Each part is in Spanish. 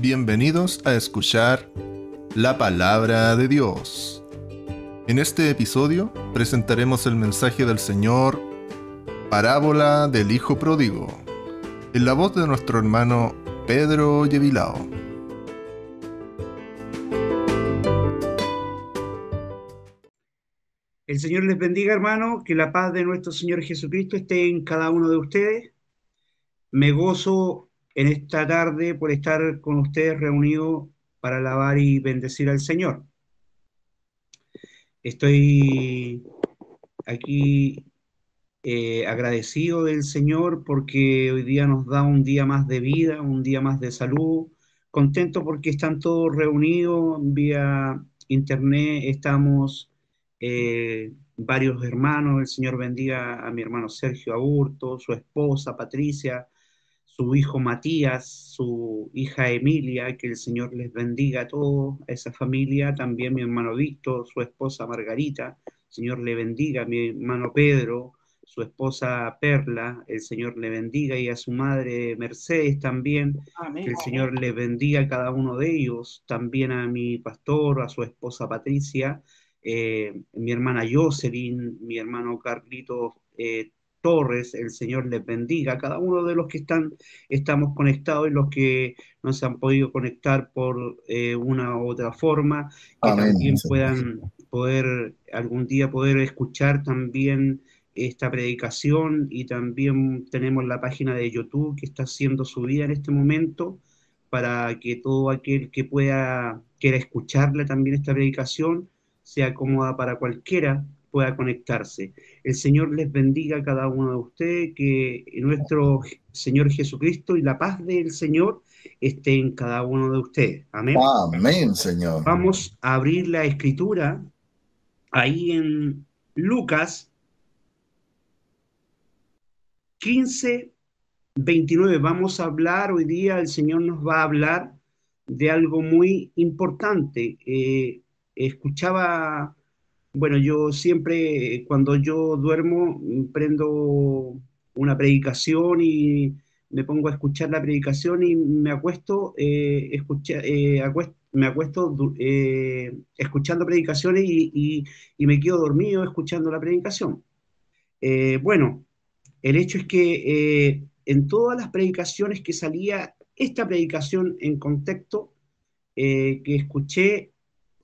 Bienvenidos a escuchar la palabra de Dios. En este episodio presentaremos el mensaje del Señor, Parábola del Hijo Pródigo, en la voz de nuestro hermano Pedro Yevilao. El Señor les bendiga, hermano, que la paz de nuestro Señor Jesucristo esté en cada uno de ustedes. Me gozo en esta tarde por estar con ustedes reunidos para alabar y bendecir al Señor. Estoy aquí eh, agradecido del Señor porque hoy día nos da un día más de vida, un día más de salud. Contento porque están todos reunidos vía internet, estamos eh, varios hermanos, el Señor bendiga a mi hermano Sergio Aburto, su esposa Patricia, su hijo Matías, su hija Emilia, que el Señor les bendiga a todos, a esa familia, también mi hermano Víctor, su esposa Margarita, el Señor le bendiga, a mi hermano Pedro, su esposa Perla, el Señor le bendiga, y a su madre Mercedes también, que el Señor le bendiga a cada uno de ellos, también a mi pastor, a su esposa Patricia, eh, mi hermana Jocelyn, mi hermano Carlito eh, Torres, el Señor les bendiga, cada uno de los que están, estamos conectados y los que no se han podido conectar por eh, una u otra forma, que también puedan poder algún día poder escuchar también esta predicación y también tenemos la página de YouTube que está siendo subida en este momento para que todo aquel que pueda quiera escucharle también esta predicación sea cómoda para cualquiera pueda conectarse. El Señor les bendiga a cada uno de ustedes, que nuestro Señor Jesucristo y la paz del Señor esté en cada uno de ustedes. Amén. Amén, Señor. Vamos a abrir la escritura ahí en Lucas 15, 29. Vamos a hablar hoy día, el Señor nos va a hablar de algo muy importante. Eh, escuchaba, bueno, yo siempre cuando yo duermo prendo una predicación y me pongo a escuchar la predicación y me acuesto, eh, eh, acuesto eh, escuchando predicaciones y, me quedo dormido escuchando la predicación. bueno, el hecho es que en todas las predicaciones que salía, esta predicación en contexto que escuché,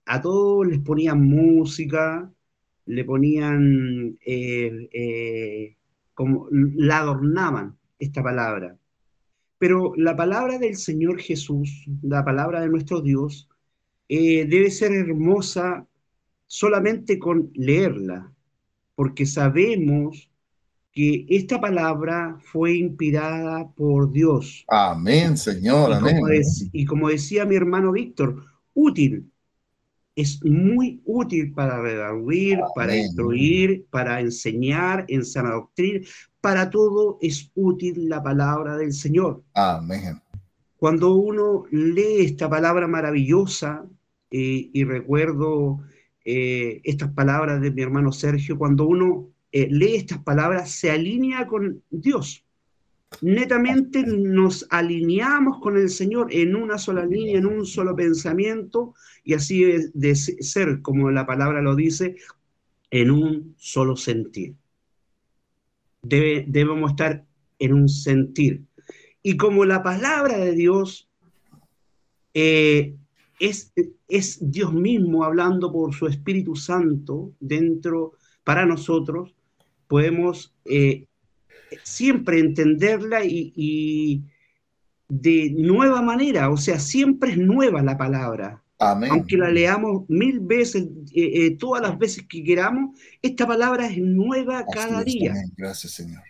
a todos les ponían música, le ponían, eh, eh, como la adornaban esta palabra. Pero la palabra del Señor Jesús, la palabra de nuestro Dios, eh, debe ser hermosa solamente con leerla, porque sabemos que esta palabra fue inspirada por Dios. Amén, Señor, amén. y como decía mi hermano Víctor, útil es muy útil para redarguir, para instruir, para enseñar, en sana doctrina. Para todo es útil la palabra del Señor. Amén. Cuando uno lee esta palabra maravillosa, eh, y recuerdo eh, estas palabras de mi hermano Sergio, cuando uno eh, lee estas palabras, se alinea con Dios netamente nos alineamos con el Señor en una sola línea, en un solo pensamiento, y así de ser, como la palabra lo dice, en un solo sentir. debemos estar en un sentir. Y como la palabra de Dios eh, es, es Dios mismo hablando por su Espíritu Santo dentro para nosotros, podemos eh, siempre entenderla y, de nueva manera, o sea, siempre es nueva la palabra. Aunque la leamos mil veces, eh, eh, todas las veces que queramos, esta palabra es nueva cada día. Gracias, Señor.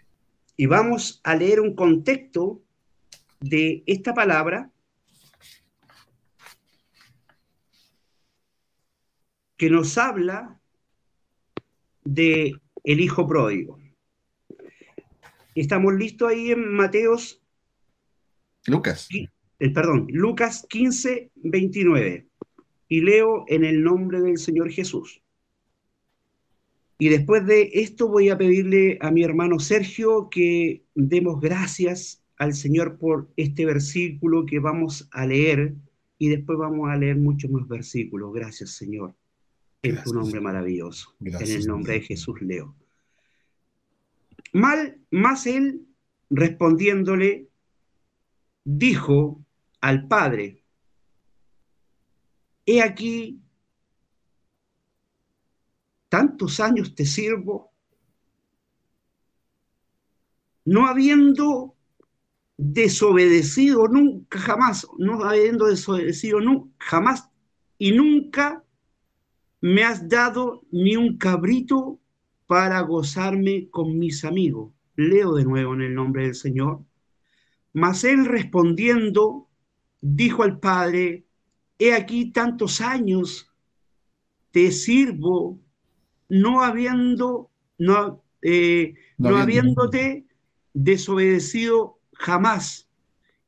Y vamos a leer un contexto de esta palabra que nos habla de el hijo pródigo. Estamos listos ahí en Mateos. Lucas. Eh, perdón, Lucas 15, 29. Y leo en el nombre del Señor Jesús. Y después de esto voy a pedirle a mi hermano Sergio que demos gracias al Señor por este versículo que vamos a leer y después vamos a leer muchos más versículos. Gracias, Señor. En tu nombre maravilloso. en el nombre de Jesús leo. Mal, más él respondiéndole, dijo al Padre, he aquí, tantos años te sirvo, no habiendo desobedecido nunca, jamás, no habiendo desobedecido nunca, jamás y nunca me has dado ni un cabrito para gozarme con mis amigos. Leo de nuevo en el nombre del Señor. Mas él respondiendo, dijo al Padre, he aquí tantos años te sirvo, no habiendo, no, eh, no habiéndote desobedecido jamás,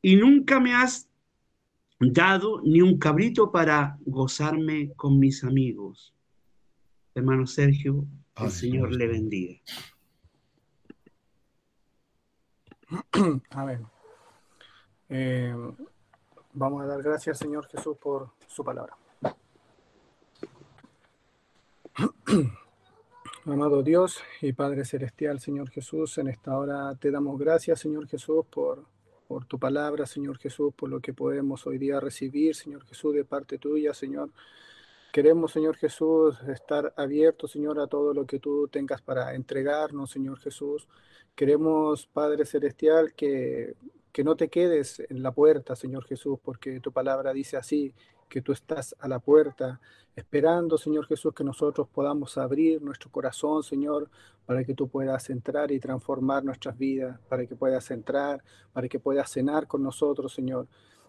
y nunca me has dado ni un cabrito para gozarme con mis amigos. Hermano Sergio, el Señor le bendiga. Amén. Eh, vamos a dar gracias, Señor Jesús, por su palabra. Amado Dios y Padre Celestial, Señor Jesús, en esta hora te damos gracias, Señor Jesús, por, por tu palabra, Señor Jesús, por lo que podemos hoy día recibir, Señor Jesús, de parte tuya, Señor. Queremos, Señor Jesús, estar abiertos, Señor, a todo lo que tú tengas para entregarnos, Señor Jesús. Queremos, Padre Celestial, que, que no te quedes en la puerta, Señor Jesús, porque tu palabra dice así, que tú estás a la puerta, esperando, Señor Jesús, que nosotros podamos abrir nuestro corazón, Señor, para que tú puedas entrar y transformar nuestras vidas, para que puedas entrar, para que puedas cenar con nosotros, Señor.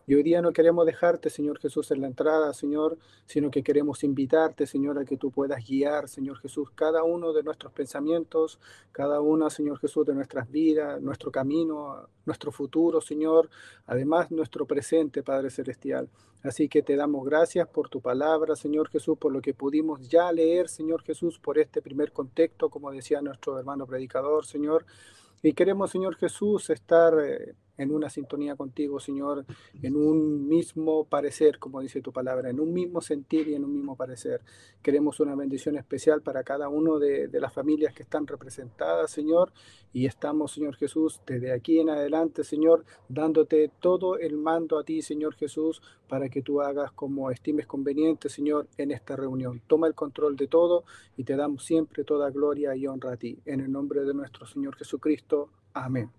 Y hoy día no queremos dejarte, Señor Jesús, en la entrada, Señor, sino que queremos invitarte, Señor, a que tú puedas guiar, Señor Jesús, cada uno de nuestros pensamientos, cada una, Señor Jesús, de nuestras vidas, nuestro camino, nuestro futuro, Señor, además nuestro presente, Padre Celestial. Así que te damos gracias por tu palabra, Señor Jesús, por lo que pudimos ya leer, Señor Jesús, por este primer contexto, como decía nuestro hermano predicador, Señor. Y queremos, Señor Jesús, estar eh, en una sintonía contigo, Señor, en un mismo parecer, como dice tu palabra, en un mismo sentir y en un mismo parecer. Queremos una bendición especial para cada uno de, las familias que están representadas, Señor, y estamos, Señor Jesús, desde aquí en adelante, Señor, dándote todo el mando a ti, Señor Jesús, para que tú hagas como estimes conveniente, Señor, en esta reunión. Toma el control de todo y te damos siempre toda gloria y honra a ti. En el nombre de nuestro Señor Jesucristo. Amén.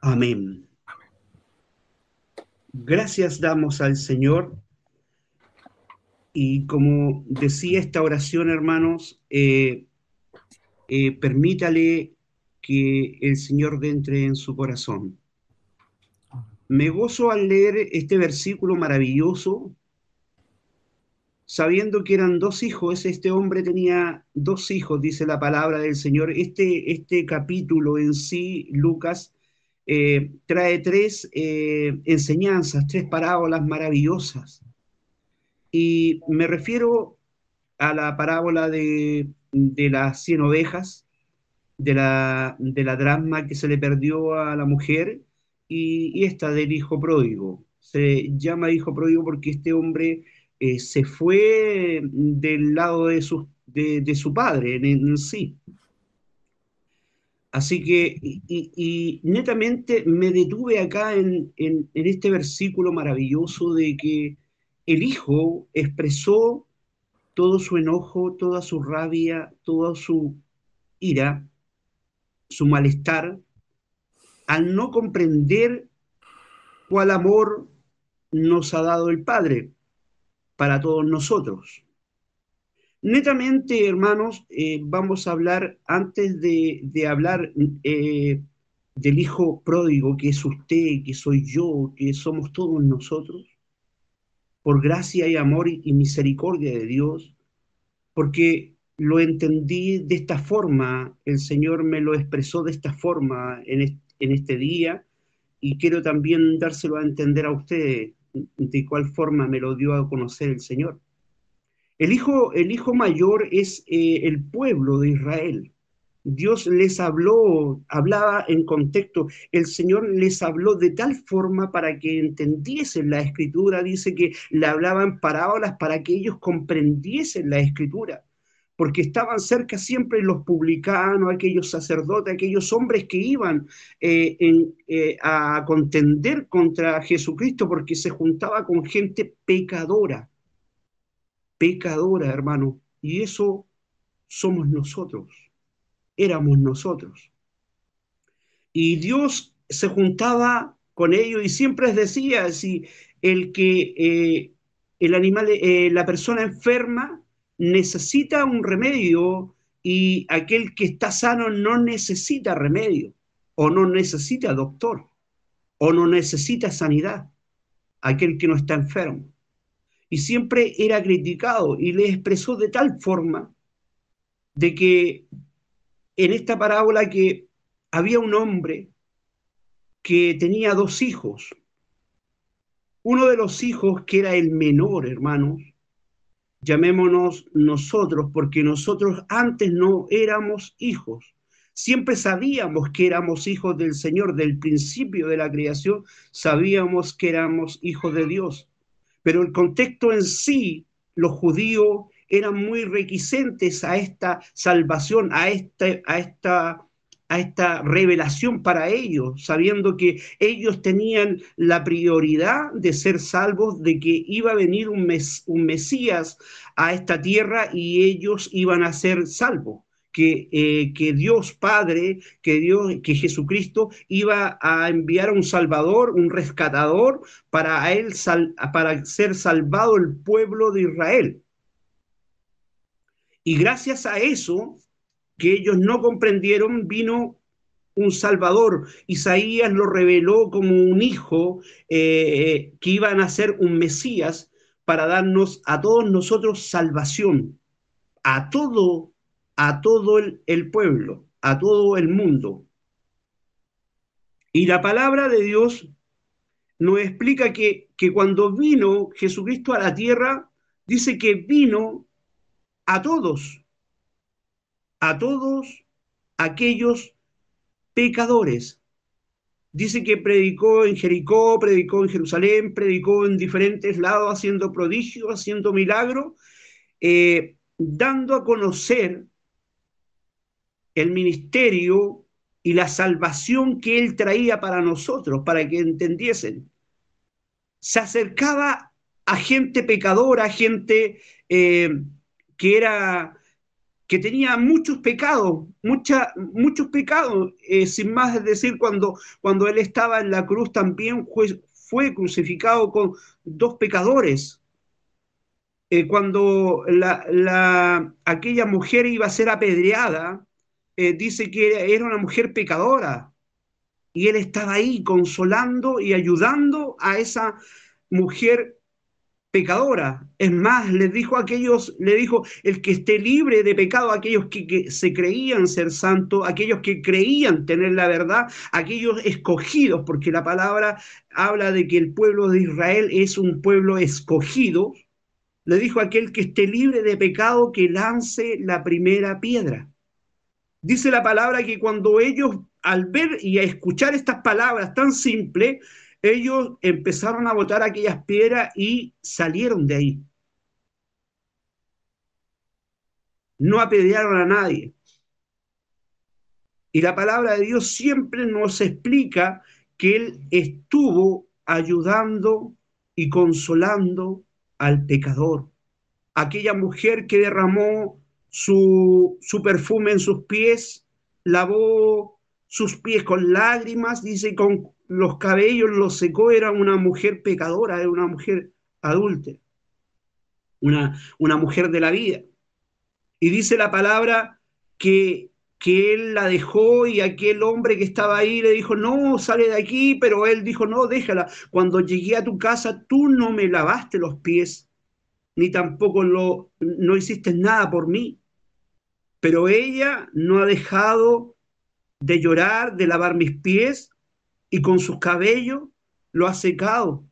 Amén. Gracias damos al Señor. Y como decía esta oración, hermanos, eh, eh, permítale que el Señor entre en su corazón. Me gozo al leer este versículo maravilloso sabiendo que eran dos hijos, este hombre tenía dos hijos, dice la palabra del Señor. Este, este capítulo en sí, Lucas, eh, trae tres eh, enseñanzas, tres parábolas maravillosas. Y me refiero a la parábola de, las cien ovejas, de la, de la drama que se le perdió a la mujer y, y esta del hijo pródigo. Se llama hijo pródigo porque este hombre eh, se fue del lado de su, de, su padre en, sí. Así que, y, netamente me detuve acá en, en, este versículo maravilloso de que el hijo expresó todo su enojo, toda su rabia, toda su ira, su malestar, al no comprender cuál amor nos ha dado el Padre para todos nosotros. Netamente, hermanos, eh, vamos a hablar, antes de, hablar eh, del Hijo pródigo, que es usted, que soy yo, que somos todos nosotros, por gracia y amor y, misericordia de Dios, porque lo entendí de esta forma, el Señor me lo expresó de esta forma en, en este día, y quiero también dárselo a entender a ustedes de cuál forma me lo dio a conocer el Señor. El hijo, el hijo mayor es eh, el pueblo de Israel. Dios les habló, hablaba en contexto, el Señor les habló de tal forma para que entendiesen la escritura, dice que le hablaban parábolas para que ellos comprendiesen la escritura, porque estaban cerca siempre los publicanos, aquellos sacerdotes, aquellos hombres que iban eh, eh, a contender contra Jesucristo, porque se juntaba con gente pecadora, pecadora, hermano, y eso somos nosotros. Éramos nosotros. Y Dios se juntaba con ellos y siempre les decía, si el que eh, el animal, la persona enferma necesita un remedio y aquel que está sano no necesita remedio o no necesita doctor o no necesita sanidad, aquel que no está enfermo. Y siempre era criticado y le expresó de tal forma de que en esta parábola que había un hombre que tenía dos hijos. Uno de los hijos, que era el menor, hermanos, llamémonos nosotros, porque nosotros antes no éramos hijos. Siempre sabíamos que éramos hijos del Señor, del principio de la creación, sabíamos que éramos hijos de Dios. Pero el contexto en sí, los judíos eran muy requisentes a esta salvación, a, este, a, esta, a esta revelación para ellos, sabiendo que ellos tenían la prioridad de ser salvos, de que iba a venir un, un Mesías a esta tierra y ellos iban a ser salvos. Que, eh, que, Dios Padre, que Dios, que Jesucristo iba a enviar un Salvador, un rescatador para él, para ser salvado el pueblo de Israel. Y gracias a eso, que ellos no comprendieron, vino un Salvador. Isaías lo reveló como un hijo eh, que iba a nacer un Mesías para darnos a todos nosotros salvación, a todo, a todo el, el pueblo, a todo el mundo. Y la palabra de Dios nos explica que, que cuando vino Jesucristo a la tierra, dice que vino a todos, a todos aquellos pecadores. Dice que predicó en Jericó, predicó en Jerusalén, predicó en diferentes lados, haciendo prodigios, haciendo milagros, eh, dando a conocer el ministerio y la salvación que él traía para nosotros, para que entendiesen. Se acercaba a gente pecadora, gente eh, que era que tenía muchos pecados, muchos pecados, eh, sin más decir, cuando, cuando él estaba en la cruz también fue, crucificado con dos pecadores. Eh, cuando la, aquella mujer iba a ser apedreada, eh, dice que era una mujer pecadora, y él estaba ahí consolando y ayudando a esa mujer pecadora. Es más, les dijo a aquellos, le dijo, el que esté libre de pecado, aquellos que, se creían ser santos, aquellos que creían tener la verdad, aquellos escogidos, porque la palabra habla de que el pueblo de Israel es un pueblo escogido. Le dijo a aquel que esté libre de pecado que lance la primera piedra. Dice la palabra que cuando ellos al ver y a escuchar estas palabras tan simples, ellos empezaron a botar aquellas piedras y salieron de ahí. No apedrearon a nadie. Y la palabra de Dios siempre nos explica que Él estuvo ayudando y consolando al pecador. Aquella mujer que derramó su, su perfume en sus pies, lavó sus pies con lágrimas, dice, con los cabellos los secó, era una mujer pecadora, era una mujer adulta, una, una mujer de la vida. Y dice la palabra que, que él la dejó y aquel hombre que estaba ahí le dijo, no, sale de aquí, pero él dijo, no, déjala. Cuando llegué a tu casa, tú no me lavaste los pies, ni tampoco lo, no hiciste nada por mí. Pero ella no ha dejado de llorar, de lavar mis pies, y con sus cabellos lo ha secado.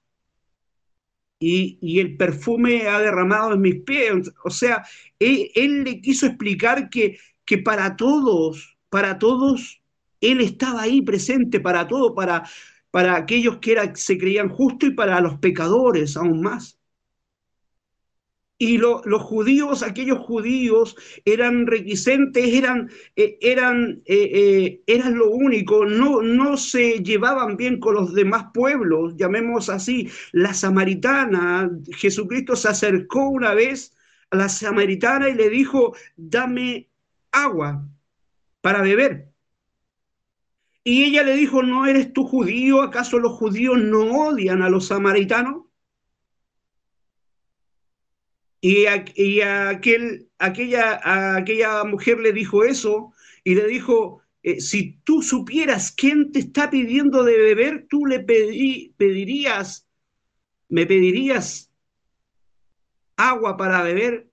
Y, el perfume ha derramado en mis pies. O sea, él, le quiso explicar que, que para todos para todos, Él estaba ahí presente para todo, para, para aquellos que era, se creían justos y para los pecadores aún más. Y lo, los judíos, aquellos judíos, eran requisentes, eran, eh, eran, eh, eh, eran lo único, no, no se llevaban bien con los demás pueblos, llamemos así. La samaritana, Jesucristo se acercó una vez a la samaritana y le dijo, dame agua para beber. Y ella le dijo, ¿no eres tú judío? ¿Acaso los judíos no odian a los samaritanos? Y, aquel, aquella, aquella mujer le dijo eso y le dijo, eh, si tú supieras quién te está pidiendo de beber, tú le pedirías, me pedirías agua para beber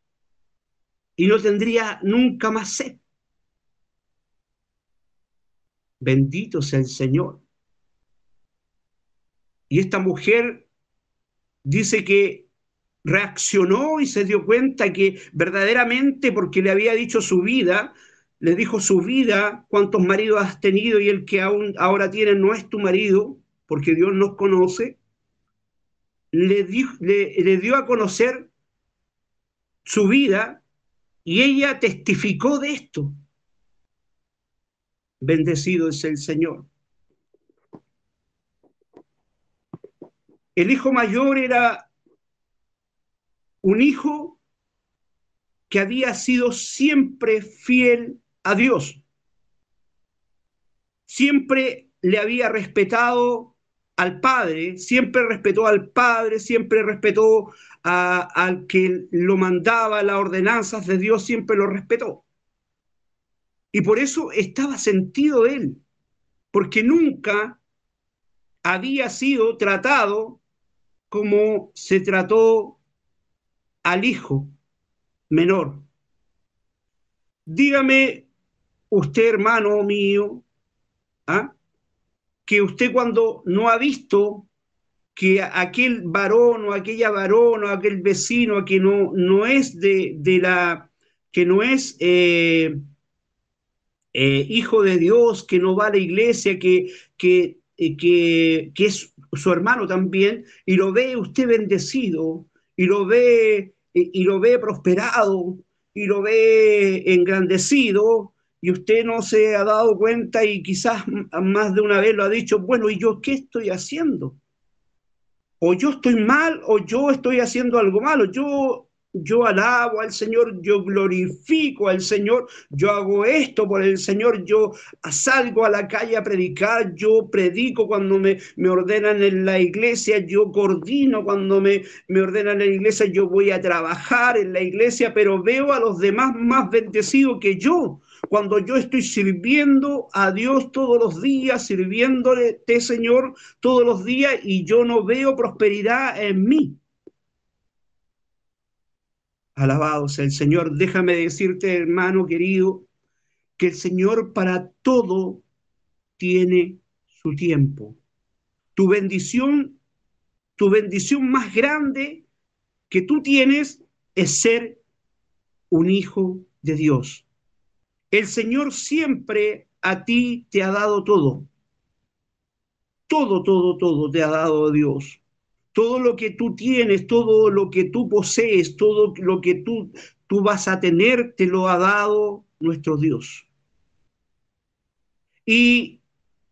y no tendría nunca más sed. Bendito sea el Señor. Y esta mujer dice que reaccionó y se dio cuenta que verdaderamente, porque le había dicho su vida, le dijo su vida, cuántos maridos has tenido y el que aún ahora tiene no es tu marido, porque Dios nos conoce, le, le dio a conocer su vida y ella testificó de esto. Bendecido es el Señor. El hijo mayor era un hijo que había sido siempre fiel a Dios. Siempre le había respetado al Padre, siempre respetó al Padre, siempre respetó al que lo mandaba, las ordenanzas de Dios, siempre lo respetó. Y por eso estaba sentido él, porque nunca había sido tratado como se trató al hijo menor. Dígame usted, hermano mío, ¿ah? que usted cuando no ha visto que aquel varón o aquella varón o aquel vecino que no, no es de, la, que no es eh, eh, hijo de Dios, que no va a la iglesia, que, que, eh, que, que es su hermano también, y lo ve usted bendecido, y lo ve, y, lo ve prosperado, y lo ve engrandecido, y usted no se ha dado cuenta y quizás más de una vez lo ha dicho, bueno, ¿y yo qué estoy haciendo? O yo estoy mal o yo estoy haciendo algo malo. Yo yo alabo al Señor, yo glorifico al Señor, yo hago esto por el Señor, yo salgo a la calle a predicar, yo predico cuando me, me ordenan en la iglesia, yo coordino cuando me, me ordenan en la iglesia, yo voy a trabajar en la iglesia, pero veo a los demás más bendecidos que yo. Cuando yo estoy sirviendo a Dios todos los días, sirviéndole, Señor, todos los días, y yo no veo prosperidad en mí Alabado sea el Señor. Déjame decirte, hermano querido, que el Señor para todo tiene su tiempo. Tu bendición, tu bendición más grande que tú tienes es ser un hijo de Dios. El Señor siempre a ti te ha dado todo. Todo, todo, todo te ha dado Dios todo lo que tú tienes, todo lo que tú posees, todo lo que tú, tú vas a tener, te lo ha dado nuestro Dios. Y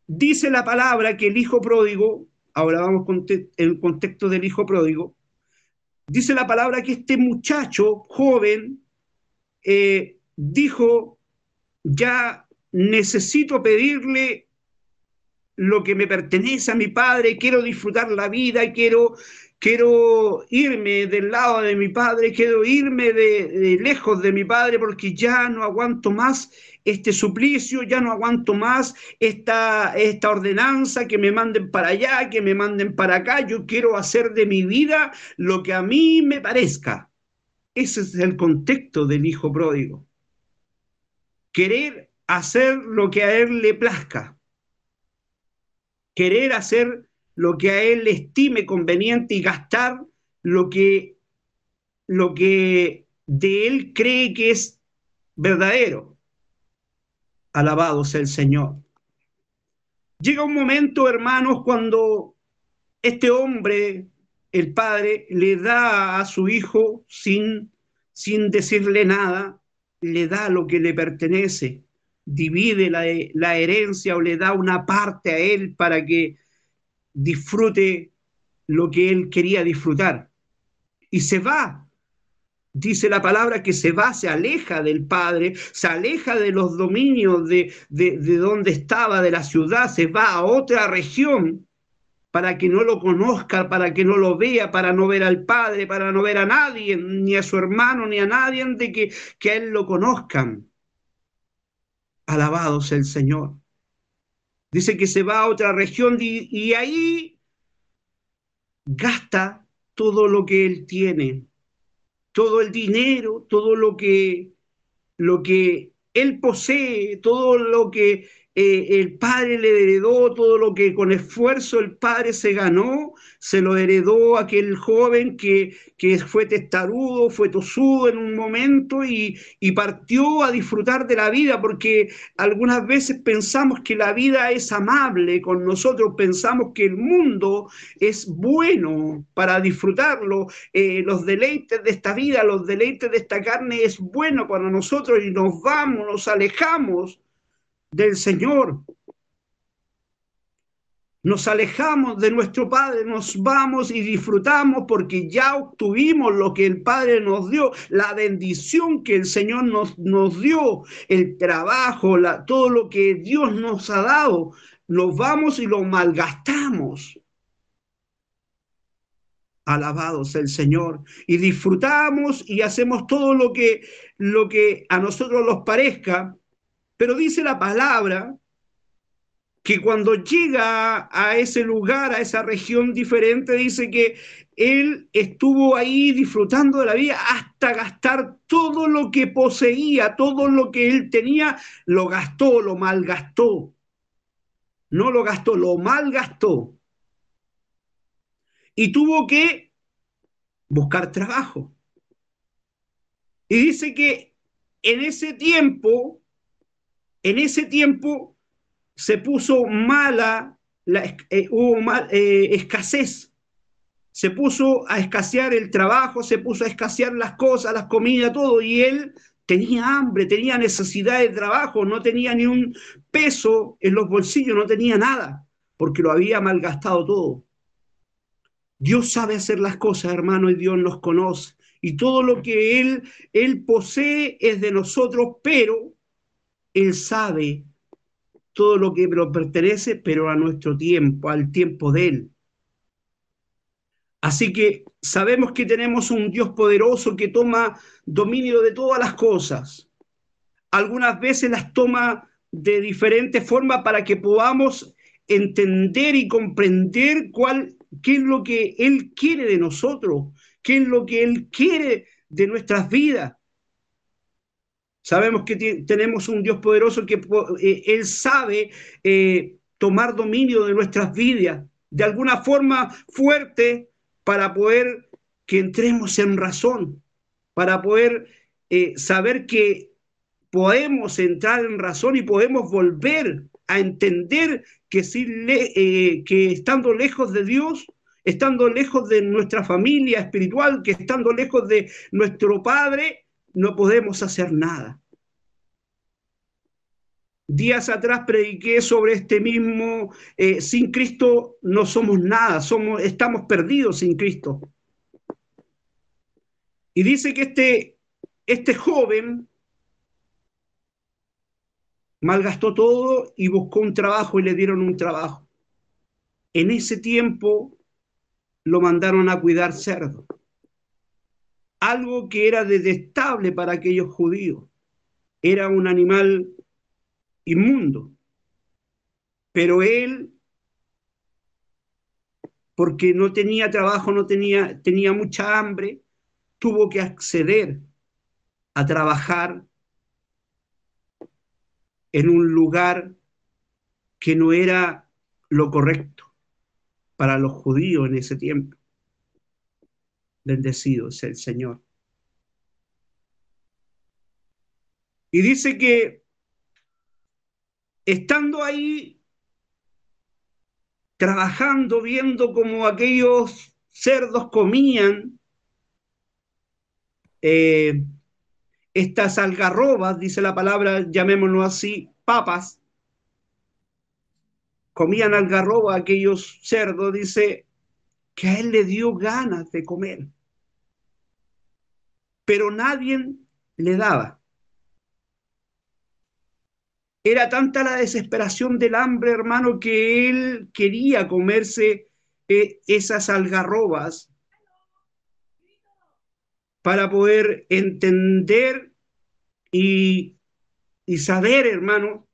dice la palabra que el hijo pródigo, ahora vamos con el contexto del hijo pródigo, dice la palabra que este muchacho joven eh, dijo, ya necesito pedirle lo que me pertenece a mi padre, quiero disfrutar la vida, quiero, quiero irme del lado de mi padre, quiero irme de, lejos de mi padre porque ya no aguanto más este suplicio, ya no aguanto más esta, esta ordenanza, que me manden para allá, que me manden para acá, yo quiero hacer de mi vida lo que a mí me parezca. Ese es el contexto del hijo pródigo. Querer hacer lo que a él le plazca querer hacer lo que a él le estime conveniente y gastar lo que, lo que de él cree que es verdadero. Alabado sea el Señor. Llega un momento, hermanos, cuando este hombre, el padre, le da a su hijo sin, sin decirle nada, le da lo que le pertenece, divide la, herencia o le da una parte a él para que disfrute lo que él quería disfrutar. Y se va Dice la palabra que se va, se aleja del Padre, se aleja de los dominios de, de, donde estaba, de la ciudad, se va a otra región para que no lo conozca, para que no lo vea, para no ver al Padre, para no ver a nadie, ni a su hermano, ni a nadie de que, que a Él lo conozcan. Alabado sea el Señor. Dice que se va a otra región y, y ahí gasta todo lo que Él tiene todo el dinero, todo lo que, lo que él posee, todo lo que eh, el padre le heredó todo lo que con esfuerzo el padre se ganó, se lo heredó aquel joven que, que fue testarudo, fue tosudo en un momento y, partió a disfrutar de la vida, porque algunas veces pensamos que la vida es amable con nosotros, pensamos que el mundo es bueno para disfrutarlo, eh, los deleites de esta vida, los deleites de esta carne es bueno para nosotros y nos vamos, nos alejamos del Señor. Nos alejamos de nuestro Padre, nos vamos y disfrutamos porque ya obtuvimos lo que el Padre nos dio, la bendición que el Señor nos, dio, el trabajo, la, todo lo que Dios nos ha dado. Nos vamos y lo malgastamos. Alabados el Señor. Y disfrutamos y hacemos todo lo que, lo que a nosotros nos parezca, pero dice la palabra que cuando llega a ese lugar, a esa región diferente, dice que él estuvo ahí disfrutando de la vida hasta gastar todo lo que poseía, todo lo que él tenía, lo gastó, lo malgastó. No lo gastó, lo malgastó. Y tuvo que buscar trabajo. Y dice que en ese tiempo en ese tiempo se puso mala, la, eh, hubo eh, escasez, se puso a escasear el trabajo, se puso a escasear las cosas, las comidas, todo, y él tenía hambre, tenía necesidad de trabajo, no tenía ni un peso en los bolsillos, no tenía nada, porque lo había malgastado todo. Dios sabe hacer las cosas, hermano, y Dios nos conoce. Y todo lo que Él, Él posee es de nosotros, pero él sabe todo lo que nos pertenece, pero a nuestro tiempo, al tiempo de Él. Así que sabemos que tenemos un Dios poderoso que toma dominio de todas las cosas. Algunas veces las toma de diferentes formas para que podamos entender y comprender cuál, qué es lo que Él quiere de nosotros, qué es lo que Él quiere de nuestras vidas. Sabemos que tenemos un Dios poderoso que eh, Él sabe eh, tomar dominio de nuestras vidas de alguna forma fuerte para poder que entremos en razón, para poder eh, saber que podemos entrar en razón y podemos volver a entender que, si que estando lejos de Dios, estando lejos de nuestra familia espiritual, que estando lejos de nuestro Padre, no podemos hacer nada. Días atrás prediqué sobre este mismo, eh, sin Cristo no somos nada, somos, estamos perdidos sin Cristo. Y dice que este, este joven malgastó todo y buscó un trabajo y le dieron un trabajo. En ese tiempo lo mandaron a cuidar cerdo algo que era detestable para aquellos judíos. Era un animal inmundo. Pero él, porque no tenía trabajo, no tenía, tenía mucha hambre, tuvo que acceder a trabajar en un lugar que no era lo correcto para los judíos en ese tiempo. Bendecido es el Señor. Y dice que estando ahí, trabajando, viendo cómo aquellos cerdos comían eh, estas algarrobas, dice la palabra, llamémoslo así, papas, comían algarroba aquellos cerdos, dice que a él le dio ganas de comer, pero nadie le daba. Era tanta la desesperación del hambre, hermano, que él quería comerse eh, esas algarrobas para poder entender y, y saber, hermano,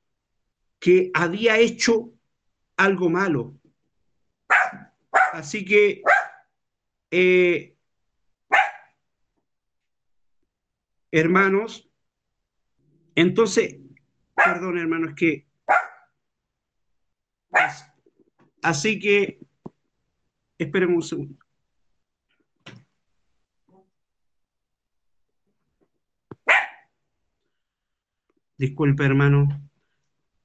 que había hecho algo malo. Así que eh, hermanos, entonces, perdón hermanos, que así que esperemos un segundo. Disculpe, hermano.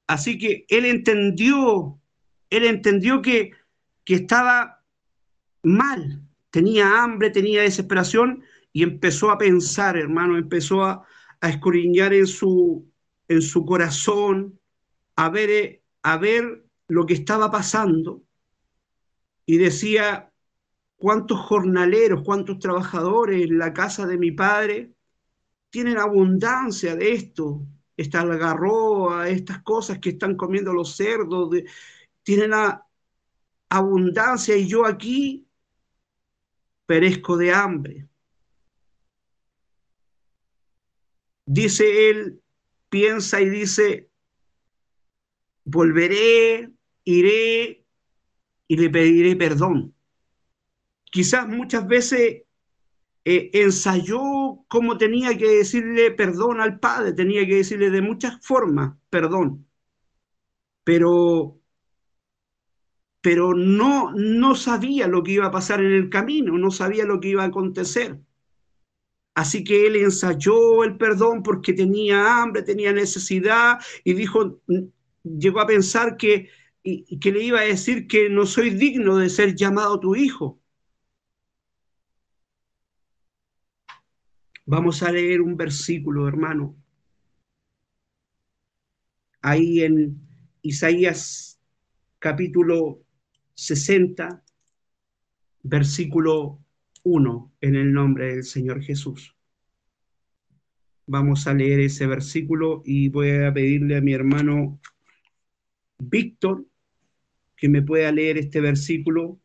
Así que él entendió él entendió que, que estaba mal, tenía hambre, tenía desesperación y empezó a pensar, hermano, empezó a, a escudriñar en su, en su corazón, a ver, a ver lo que estaba pasando y decía, ¿cuántos jornaleros, cuántos trabajadores en la casa de mi padre tienen abundancia de esto? Esta algarroa, estas cosas que están comiendo los cerdos, de, tienen la abundancia y yo aquí perezco de hambre. Dice él, piensa y dice, volveré, iré y le pediré perdón. Quizás muchas veces eh, ensayó cómo tenía que decirle perdón al padre, tenía que decirle de muchas formas perdón, pero pero no, no sabía lo que iba a pasar en el camino, no sabía lo que iba a acontecer. Así que él ensayó el perdón porque tenía hambre, tenía necesidad y dijo, llegó a pensar que, que le iba a decir que no soy digno de ser llamado tu hijo. Vamos a leer un versículo, hermano. Ahí en Isaías capítulo 60, versículo 1, en el nombre del Señor Jesús. Vamos a leer ese versículo y voy a pedirle a mi hermano Víctor que me pueda leer este versículo,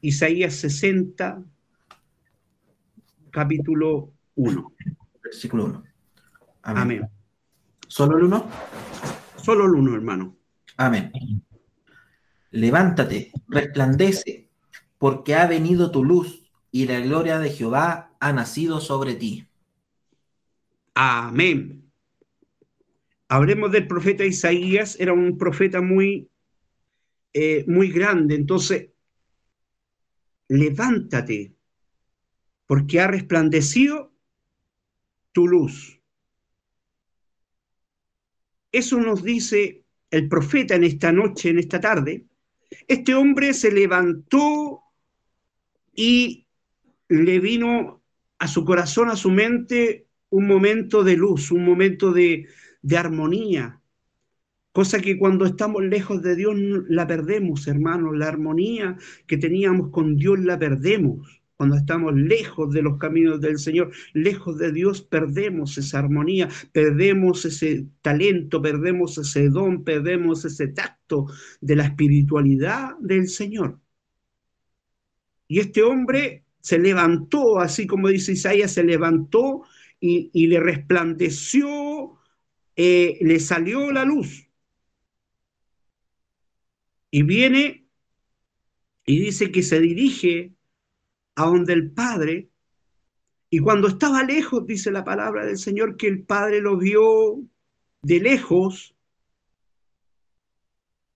Isaías 60, capítulo 1. Versículo 1. Amén. Amén. ¿Solo el 1? Solo el 1, hermano. Amén. Levántate, resplandece, porque ha venido tu luz y la gloria de Jehová ha nacido sobre ti. Amén. Hablemos del profeta Isaías, era un profeta muy, eh, muy grande, entonces, levántate, porque ha resplandecido tu luz. Eso nos dice el profeta en esta noche, en esta tarde, este hombre se levantó y le vino a su corazón, a su mente, un momento de luz, un momento de, armonía, cosa que cuando estamos lejos de Dios la perdemos, hermanos, la armonía que teníamos con Dios la perdemos. Cuando estamos lejos de los caminos del Señor, lejos de Dios, perdemos esa armonía, perdemos ese talento, perdemos ese don, perdemos ese tacto de la espiritualidad del Señor. Y este hombre se levantó, así como dice Isaías, se levantó y, le resplandeció, eh, le salió la luz. Y viene y dice que se dirige a donde el Padre, y cuando estaba lejos, dice la palabra del Señor, que el Padre lo vio de lejos,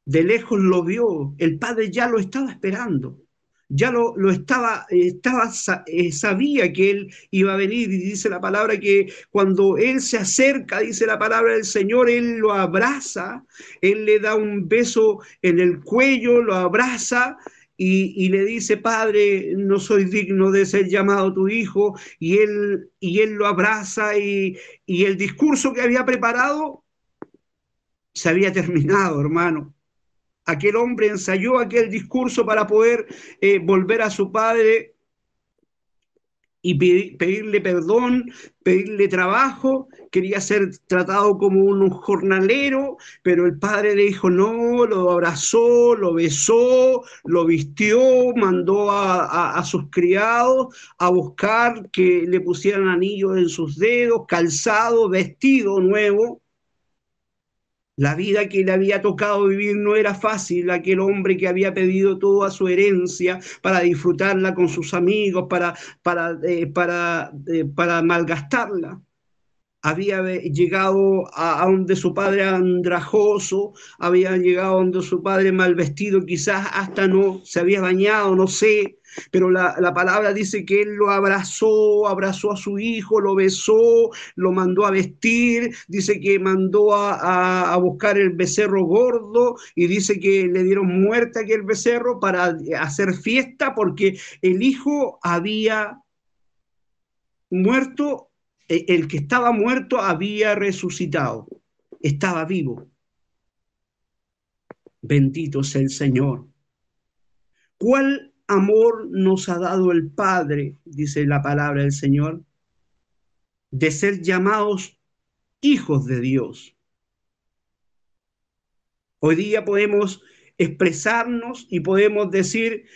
de lejos lo vio, el Padre ya lo estaba esperando, ya lo, lo estaba, estaba, eh, sabía que él iba a venir y dice la palabra que cuando él se acerca, dice la palabra del Señor, él lo abraza, él le da un beso en el cuello, lo abraza y, le dice, Padre, no soy digno de ser llamado tu hijo, y él, y él lo abraza y, y el discurso que había preparado se había terminado, hermano. Aquel hombre ensayó aquel discurso para poder eh, volver a su padre y pedirle perdón, pedirle trabajo, quería ser tratado como un jornalero, pero el padre le dijo no, lo abrazó, lo besó, lo vistió, mandó a, sus criados a buscar que le pusieran anillos en sus dedos, calzado, vestido nuevo, la vida que le había tocado vivir no era fácil, aquel hombre que había pedido toda su herencia para disfrutarla con sus amigos, para, para, eh, para, eh, para malgastarla. Había llegado a, a, donde su padre andrajoso, había llegado a donde su padre mal vestido, quizás hasta no se había bañado, no sé, pero la, palabra dice que él lo abrazó, abrazó a su hijo, lo besó, lo mandó a vestir, dice que mandó a, buscar el becerro gordo y dice que le dieron muerte a aquel becerro para hacer fiesta porque el hijo había muerto, e, el que estaba muerto había resucitado, estaba vivo. Bendito sea el Señor. ¿Cuál amor nos ha dado el Padre, dice la palabra del Señor, de ser llamados hijos de Dios. Hoy día podemos expresarnos y podemos decir,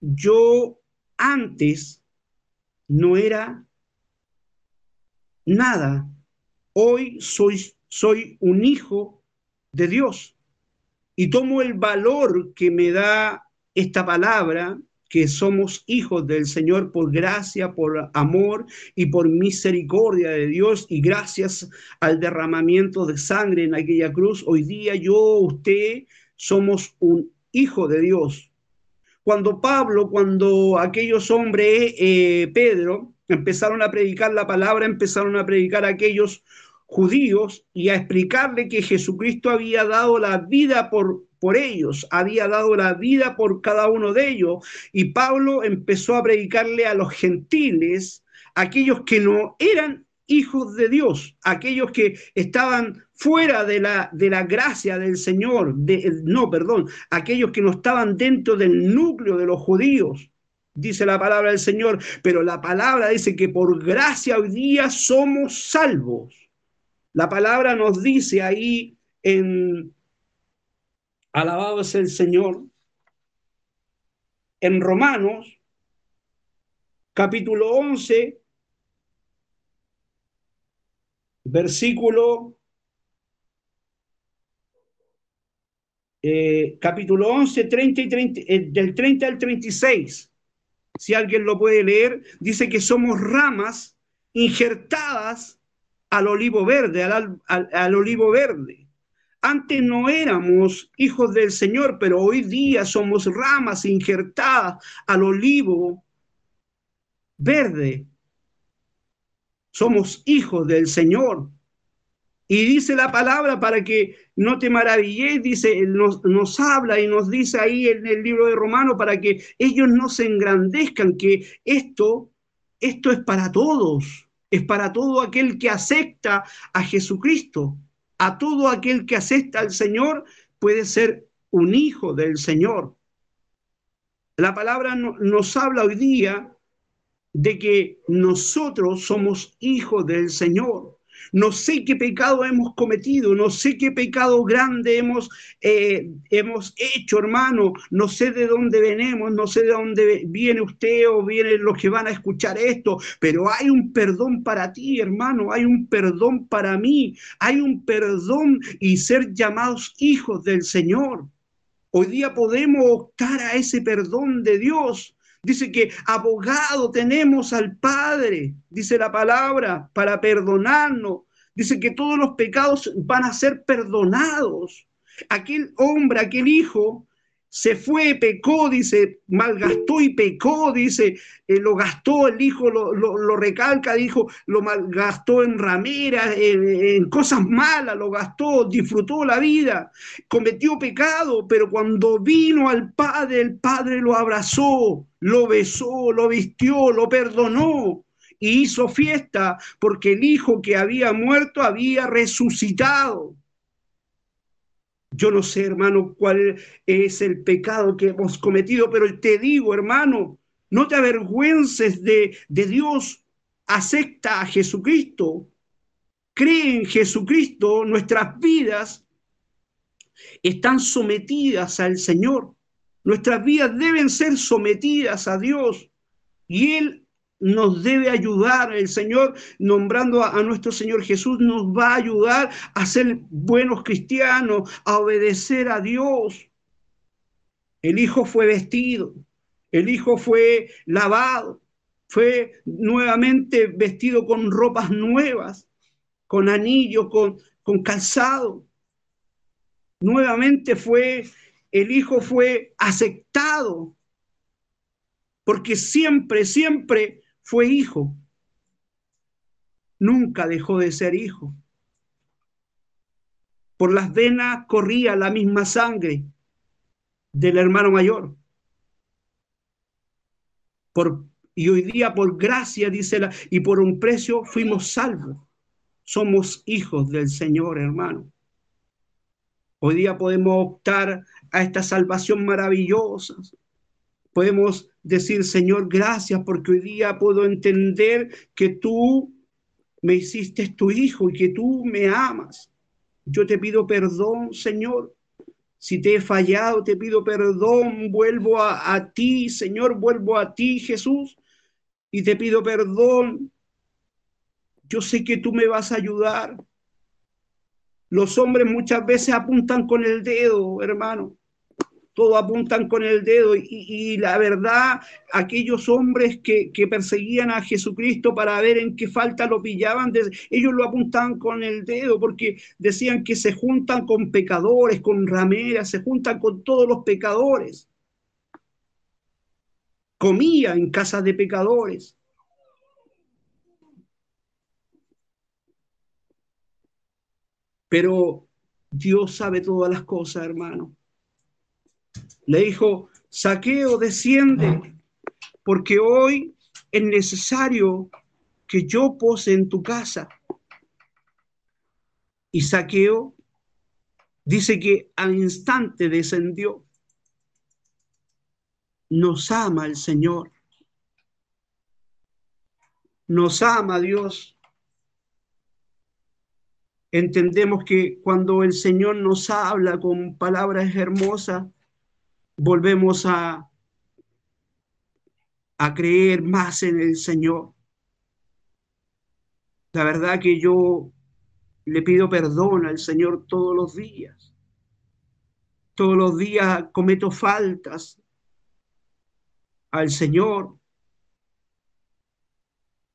yo antes no era nada, hoy soy, soy un hijo de Dios y tomo el valor que me da esta palabra que somos hijos del Señor por gracia, por amor y por misericordia de Dios y gracias al derramamiento de sangre en aquella cruz, hoy día yo, usted, somos un hijo de Dios. Cuando Pablo, cuando aquellos hombres, eh, Pedro, empezaron a predicar la palabra, empezaron a predicar a aquellos judíos y a explicarle que Jesucristo había dado la vida por por ellos, había dado la vida por cada uno de ellos. Y Pablo empezó a predicarle a los gentiles, aquellos que no eran hijos de Dios, aquellos que estaban fuera de la, de la gracia del Señor, de, no, perdón, aquellos que no estaban dentro del núcleo de los judíos, dice la palabra del Señor, pero la palabra dice que por gracia hoy día somos salvos. La palabra nos dice ahí en Alabado es el Señor. En Romanos, capítulo 11, versículo, eh, capítulo 11, 30 y 30, eh, del 30 al 36. Si alguien lo puede leer, dice que somos ramas injertadas al olivo verde, al, al olivo verde. Antes no éramos hijos del Señor, pero hoy día somos ramas injertadas al olivo verde. Somos hijos del Señor. Y dice la palabra para que no te maravilles, dice, nos, nos habla y nos dice ahí en el libro de Romano para que ellos no se engrandezcan, que esto, esto es para todos, es para todo aquel que acepta a Jesucristo a todo aquel que acepta al Señor puede ser un hijo del Señor. La palabra nos habla hoy día de que nosotros somos hijos del Señor no sé qué pecado hemos cometido, no sé qué pecado grande hemos, eh, hemos hecho, hermano, no sé de dónde venimos, no sé de dónde viene usted o vienen los que van a escuchar esto, pero hay un perdón para ti, hermano, hay un perdón para mí, hay un perdón y ser llamados hijos del Señor. Hoy día podemos optar a ese perdón de Dios. Dice que abogado tenemos al Padre, dice la palabra, para perdonarnos. Dice que todos los pecados van a ser perdonados. Aquel hombre, aquel hijo, se fue, pecó, dice, malgastó y pecó, dice, eh, lo gastó, el hijo lo, lo, recalca, dijo, lo malgastó en rameras, en, cosas malas, lo gastó, disfrutó la vida, cometió pecado, pero cuando vino al Padre, el Padre lo abrazó, lo besó, lo vistió, lo perdonó y hizo fiesta porque el hijo que había muerto había resucitado. Yo no sé, hermano, cuál es el pecado que hemos cometido, pero te digo, hermano, no te avergüences de, de Dios, acepta a Jesucristo, cree en Jesucristo, nuestras vidas están sometidas al Señor. Nuestras vidas deben ser sometidas a Dios. Y Él nos debe ayudar. El Señor, nombrando a, nuestro Señor Jesús, nos va a ayudar a ser buenos cristianos, a obedecer a Dios. El Hijo fue vestido, el Hijo fue lavado, fue nuevamente vestido con ropas nuevas, con anillo, con, con calzado. Nuevamente fue, el Hijo fue aceptado, porque siempre, siempre fue hijo. Nunca dejó de ser hijo. Por las venas corría la misma sangre del hermano mayor. Por, y hoy día por gracia, dice la, y por un precio fuimos salvos. Somos hijos del Señor, hermano. Hoy día podemos optar a esta salvación maravillosa. Podemos decir, Señor, gracias porque hoy día puedo entender que tú me hiciste tu hijo y que tú me amas. Yo te pido perdón, Señor. Si te he fallado, te pido perdón. Vuelvo a, a ti, Señor, vuelvo a ti, Jesús. Y te pido perdón. Yo sé que tú me vas a ayudar. Los hombres muchas veces apuntan con el dedo, hermano todo apuntan con el dedo y, la verdad, aquellos hombres que, perseguían a Jesucristo para ver en qué falta lo pillaban, ellos lo apuntaban con el dedo porque decían que se juntan con pecadores, con rameras, se juntan con todos los pecadores. Comía en casas de pecadores. Pero Dios sabe todas las cosas, hermano. Le dijo, saqueo, desciende, porque hoy es necesario que yo pose en tu casa. Y saqueo dice que al instante descendió. Nos ama el Señor. Nos ama Dios. Entendemos que cuando el Señor nos habla con palabras hermosas, volvemos a, a creer más en el Señor. La verdad que yo le pido perdón al Señor todos los días. Todos los días cometo faltas al Señor.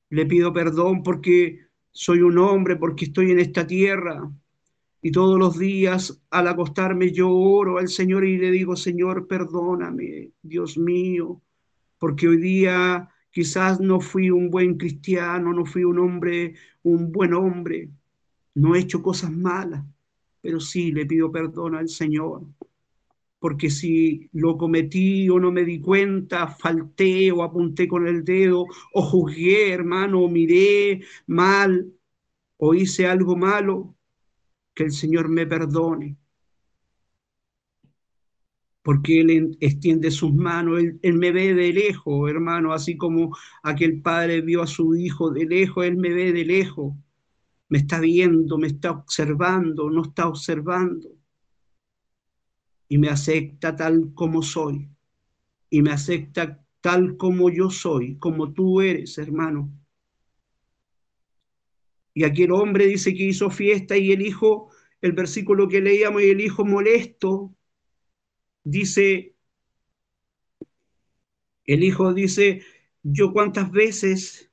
Le pido perdón porque soy un hombre, porque estoy en esta tierra, y todos los días al acostarme yo oro al Señor y le digo, Señor, perdóname, Dios mío, porque hoy día quizás no fui un buen cristiano, no fui un hombre, un buen hombre, no he hecho cosas malas, pero sí le pido perdón al Señor, porque si lo cometí o no me di cuenta, falté o apunté con el dedo o juzgué, hermano, o miré mal o hice algo malo, que el Señor me perdone. Porque Él extiende sus manos, él, me ve de lejos, hermano, así como aquel padre vio a su hijo de lejos, Él me ve de lejos, me está viendo, me está observando, no está observando. Y me acepta tal como soy, y me acepta tal como yo soy, como tú eres, hermano. Y aquel hombre dice que hizo fiesta y el hijo, el versículo que leíamos, y el hijo molesto, dice, el hijo dice, yo cuántas veces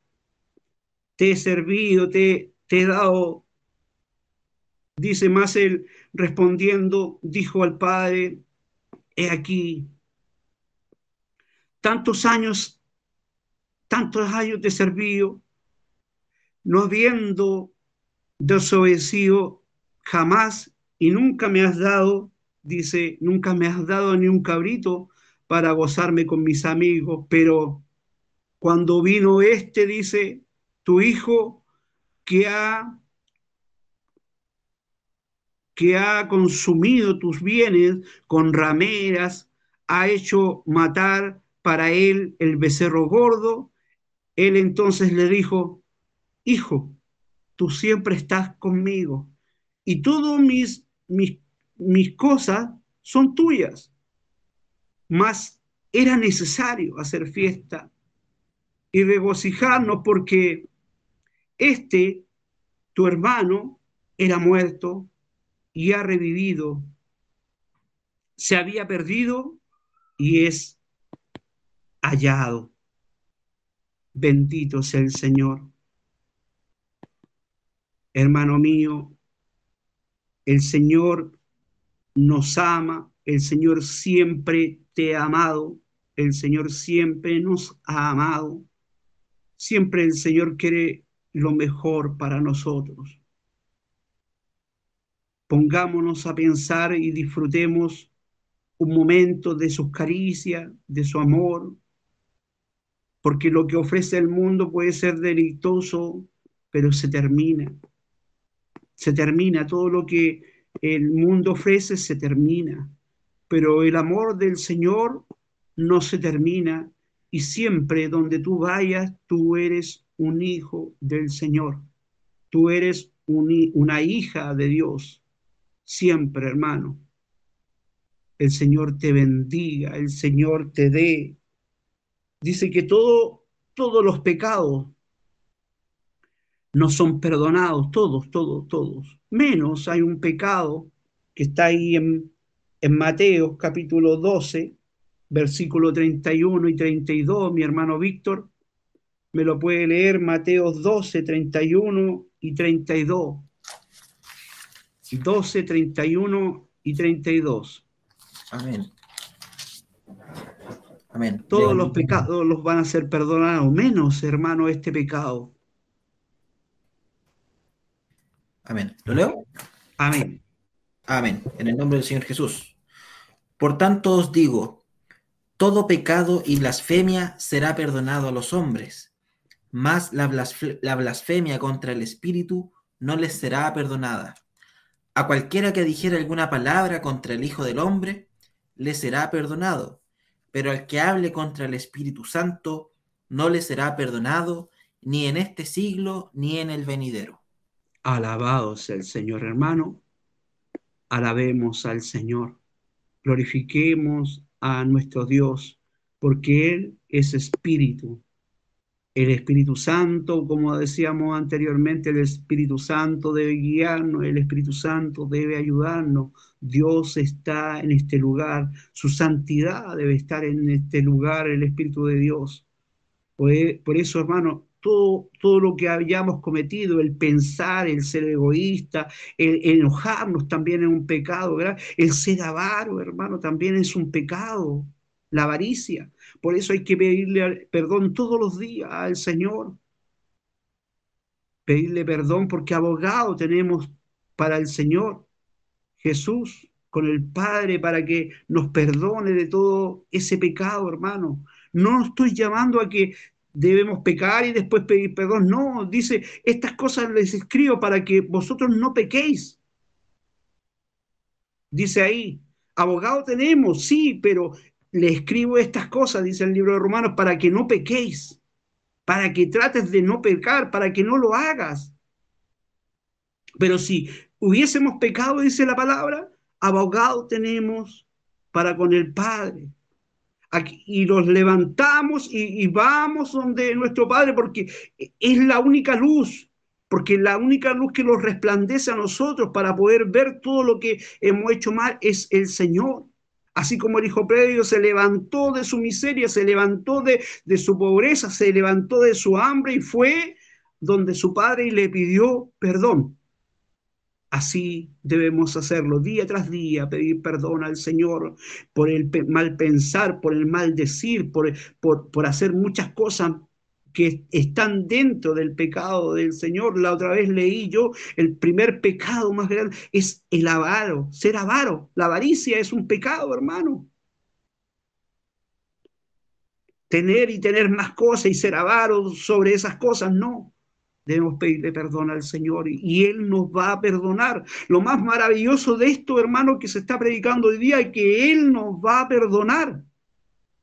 te he servido, te, te he dado, dice más él respondiendo, dijo al padre, he aquí, tantos años, tantos años de servido, no habiendo desobedecido jamás y nunca me has dado, dice, nunca me has dado ni un cabrito para gozarme con mis amigos, pero cuando vino este, dice, tu hijo que ha que ha consumido tus bienes con rameras, ha hecho matar para él el becerro gordo. Él entonces le dijo, hijo, tú siempre estás conmigo y todas mis, mis, mis cosas son tuyas. Mas era necesario hacer fiesta y regocijarnos porque este, tu hermano, era muerto y ha revivido. Se había perdido y es hallado. Bendito sea el Señor. Hermano mío, el Señor nos ama, el Señor siempre te ha amado, el Señor siempre nos ha amado, siempre el Señor quiere lo mejor para nosotros. Pongámonos a pensar y disfrutemos un momento de sus caricias, de su amor, porque lo que ofrece el mundo puede ser delictoso, pero se termina. Se termina, todo lo que el mundo ofrece se termina, pero el amor del Señor no se termina y siempre donde tú vayas, tú eres un hijo del Señor, tú eres una hija de Dios siempre, hermano. El Señor te bendiga, el Señor te dé. Dice que todo, todos los pecados no son perdonados, todos, todos, todos. Menos hay un pecado que está ahí en, en Mateo capítulo 12, versículo 31 y 32, mi hermano Víctor, me lo puede leer Mateo 12, 31 y 32. 12, 31 y 32. Amén. Amén. Todos los pecados los van a ser perdonados, menos, hermano, este pecado. Amén. ¿Lo leo? Amén. Amén. En el nombre del Señor Jesús. Por tanto os digo, todo pecado y blasfemia será perdonado a los hombres, mas la, la blasfemia contra el Espíritu no les será perdonada. A cualquiera que dijera alguna palabra contra el Hijo del Hombre, le será perdonado, pero al que hable contra el Espíritu Santo, no le será perdonado ni en este siglo ni en el venidero. Alabado sea el Señor, hermano. Alabemos al Señor. Glorifiquemos a nuestro Dios, porque Él es espíritu el Espíritu Santo, como decíamos anteriormente, el Espíritu Santo debe guiarnos, el Espíritu Santo debe ayudarnos. Dios está en este lugar, su santidad debe estar en este lugar, el Espíritu de Dios. Por, eso, hermano, todo, todo, lo que hayamos cometido, el pensar, el ser egoísta, el, enojarnos también es un pecado. El ser avaro, hermano, también es un pecado la avaricia. Por eso hay que pedirle perdón todos los días al Señor. Pedirle perdón porque abogado tenemos para el Señor Jesús con el Padre para que nos perdone de todo ese pecado, hermano. No estoy llamando a que debemos pecar y después pedir perdón. No, dice, estas cosas les escribo para que vosotros no pequéis. Dice ahí, abogado tenemos, sí, pero le escribo estas cosas, dice el libro de Romanos, para que no pequéis, para que trates de no pecar, para que no lo hagas. Pero si hubiésemos pecado, dice la palabra, abogado tenemos para con el Padre. Y los levantamos y, vamos donde nuestro Padre, porque es la única luz, porque la única luz que nos resplandece a nosotros para poder ver todo lo que hemos hecho mal es el Señor. Así como el hijo previo se levantó de su miseria, se levantó de, de su pobreza, se levantó de su hambre y fue donde su padre y le pidió perdón. Así debemos hacerlo día tras día, pedir perdón al Señor por el mal pensar, por el mal decir, por, por, hacer muchas cosas que están dentro del pecado del Señor. La otra vez leí yo, el primer pecado más grande es el avaro, ser avaro. La avaricia es un pecado, hermano. Tener y tener más cosas y ser avaro sobre esas cosas, no. Debemos pedirle perdón al Señor y, Él nos va a perdonar. Lo más maravilloso de esto, hermano, que se está predicando hoy día es que Él nos va a perdonar.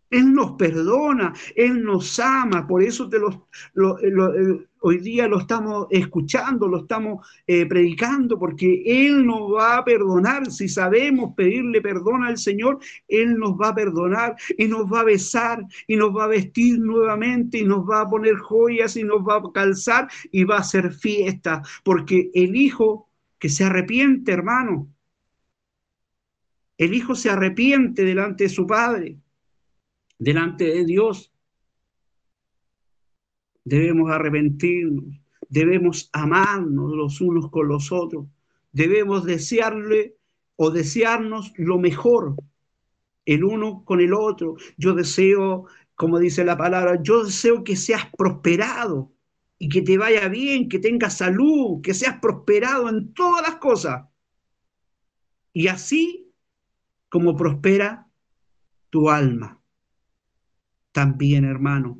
Él nos perdona, Él nos ama, por eso te lo, eh, hoy día lo estamos escuchando, lo estamos eh, predicando, porque Él nos va a perdonar. Si sabemos pedirle perdón al Señor, Él nos va a perdonar y nos va a besar y nos va a vestir nuevamente y nos va a poner joyas y nos va a calzar y va a hacer fiesta, porque el Hijo que se arrepiente, hermano, el Hijo se arrepiente delante de su Padre delante de Dios. Debemos arrepentirnos, debemos amarnos los unos con los otros, debemos desearle o desearnos lo mejor el uno con el otro. Yo deseo, como dice la palabra, yo deseo que seas prosperado y que te vaya bien, que tengas salud, que seas prosperado en todas las cosas. Y así como prospera tu alma también, hermano.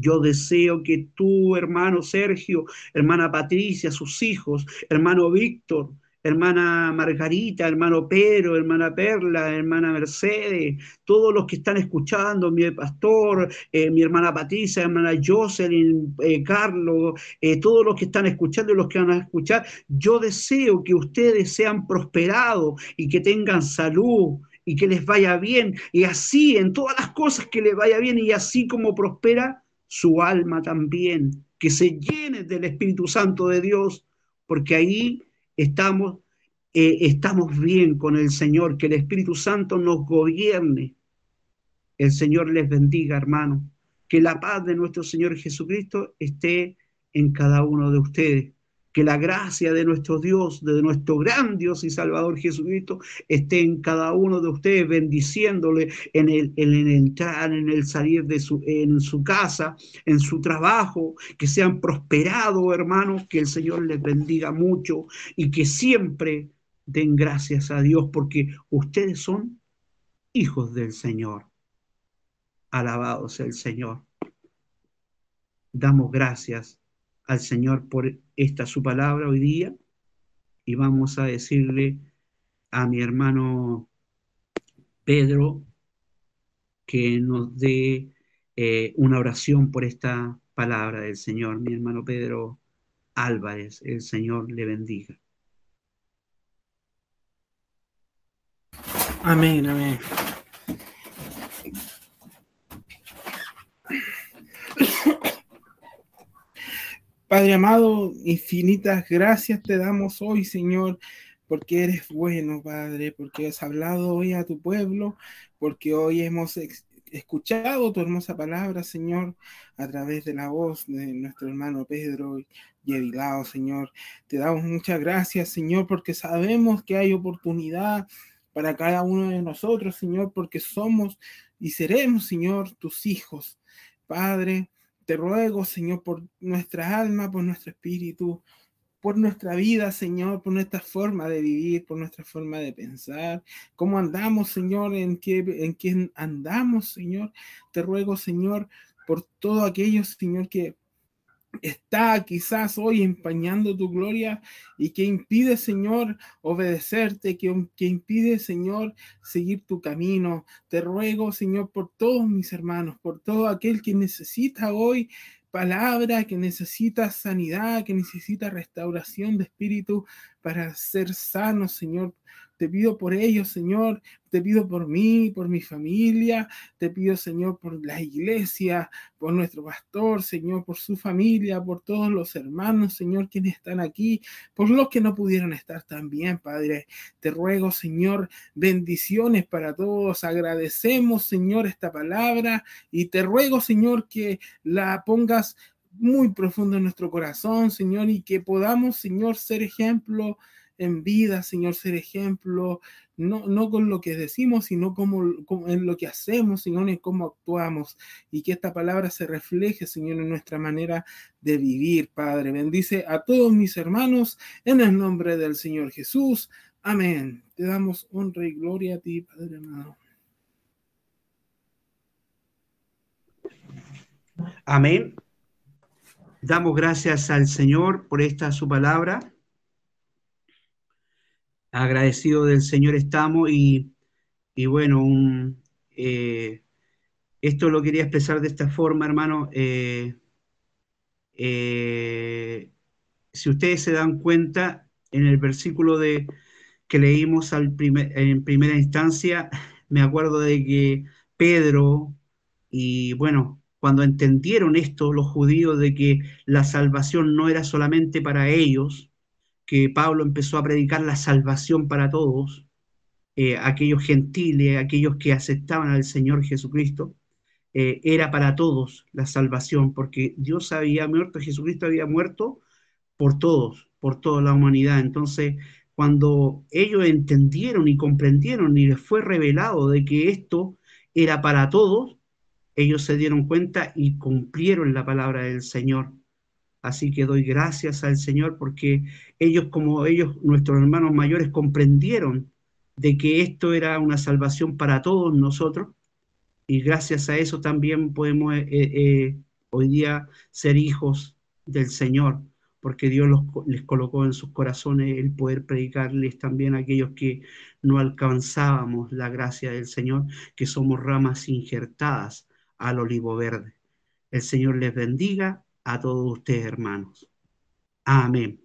Yo deseo que tú, hermano Sergio, hermana Patricia, sus hijos, hermano Víctor, hermana Margarita, hermano Pedro, hermana Perla, hermana Mercedes, todos los que están escuchando, mi pastor, eh, mi hermana Patricia, hermana Jocelyn, eh, Carlos, eh, todos los que están escuchando y los que van a escuchar, yo deseo que ustedes sean prosperados y que tengan salud, y que les vaya bien, y así en todas las cosas que les vaya bien, y así como prospera su alma también, que se llene del Espíritu Santo de Dios, porque ahí estamos, eh, estamos bien con el Señor, que el Espíritu Santo nos gobierne. El Señor les bendiga, hermano. Que la paz de nuestro Señor Jesucristo esté en cada uno de ustedes que la gracia de nuestro Dios, de nuestro gran Dios y Salvador Jesucristo, esté en cada uno de ustedes, bendiciéndole en el, en el entrar, en el salir de su casa, en su trabajo, que sean prosperados, hermanos, que el Señor les bendiga mucho y que siempre den gracias a Dios porque ustedes son hijos del Señor. Alabados el Señor. Damos gracias al Señor por esta su palabra hoy día y vamos a decirle a mi hermano Pedro que nos dé eh, una oración por esta palabra del Señor. Mi hermano Pedro Álvarez, el Señor le bendiga. Amén, amén. Padre amado, infinitas gracias te damos hoy, Señor, porque eres bueno, Padre, porque has hablado hoy a tu pueblo, porque hoy hemos escuchado tu hermosa palabra, Señor, a través de la voz de nuestro hermano Pedro y Edilao, Señor. Te damos muchas gracias, Señor, porque sabemos que hay oportunidad para cada uno de nosotros, Señor, porque somos y seremos, Señor, tus hijos. Padre, te ruego, Señor, por nuestra alma, por nuestro espíritu, por nuestra vida, Señor, por nuestra forma de vivir, por nuestra forma de pensar, cómo andamos, Señor, en qué, en qué andamos, Señor. Te ruego, Señor, por todo aquello, Señor, que está quizás hoy empañando tu gloria y que impide, Señor, obedecerte, que, que, impide, Señor, seguir tu camino. Te ruego, Señor, por todos mis hermanos, por todo aquel que necesita hoy palabra, que necesita sanidad, que necesita restauración de espíritu para ser sano, Señor. Te pido por ellos, Señor. Te pido por mí, por mi familia. Te pido, Señor, por la iglesia, por nuestro pastor, Señor, por su familia, por todos los hermanos, Señor, quienes están aquí, por los que no pudieron estar también, Padre. Te ruego, Señor, bendiciones para todos. Agradecemos, Señor, esta palabra y te ruego, Señor, que la pongas muy profundo en nuestro corazón, Señor, y que podamos, Señor, ser ejemplo en vida, Señor, ser ejemplo, no, no con lo que decimos, sino como, en lo que hacemos, Señor, en cómo actuamos, y que esta palabra se refleje, Señor, en nuestra manera de vivir, Padre. Bendice a todos mis hermanos en el nombre del Señor Jesús. Amén. Te damos honra y gloria a ti, Padre amado. Amén. Damos gracias al Señor por esta su palabra. Agradecido del Señor estamos y, bueno, eh, esto lo quería expresar de esta forma, hermano. Eh, eh, si ustedes se dan cuenta, en el versículo de, que leímos al en primera instancia, me acuerdo de que Pedro y bueno, cuando entendieron esto los judíos de que la salvación no era solamente para ellos, que Pablo empezó a predicar la salvación para todos, eh, aquellos gentiles, aquellos que aceptaban al Señor Jesucristo, eh, era para todos la salvación, porque Dios había muerto, Jesucristo había muerto por todos, por toda la humanidad. Entonces, cuando ellos entendieron y comprendieron y les fue revelado de que esto era para todos, ellos se dieron cuenta y cumplieron la palabra del Señor. Así que doy gracias al Señor porque ellos, como ellos, nuestros hermanos mayores, comprendieron de que esto era una salvación para todos nosotros y gracias a eso también podemos eh, eh, hoy día ser hijos del Señor, porque Dios les colocó en sus corazones el poder predicarles también a aquellos que no alcanzábamos la gracia del Señor, que somos ramas injertadas al olivo verde. El Señor les bendiga a todos ustedes, hermanos. Amén.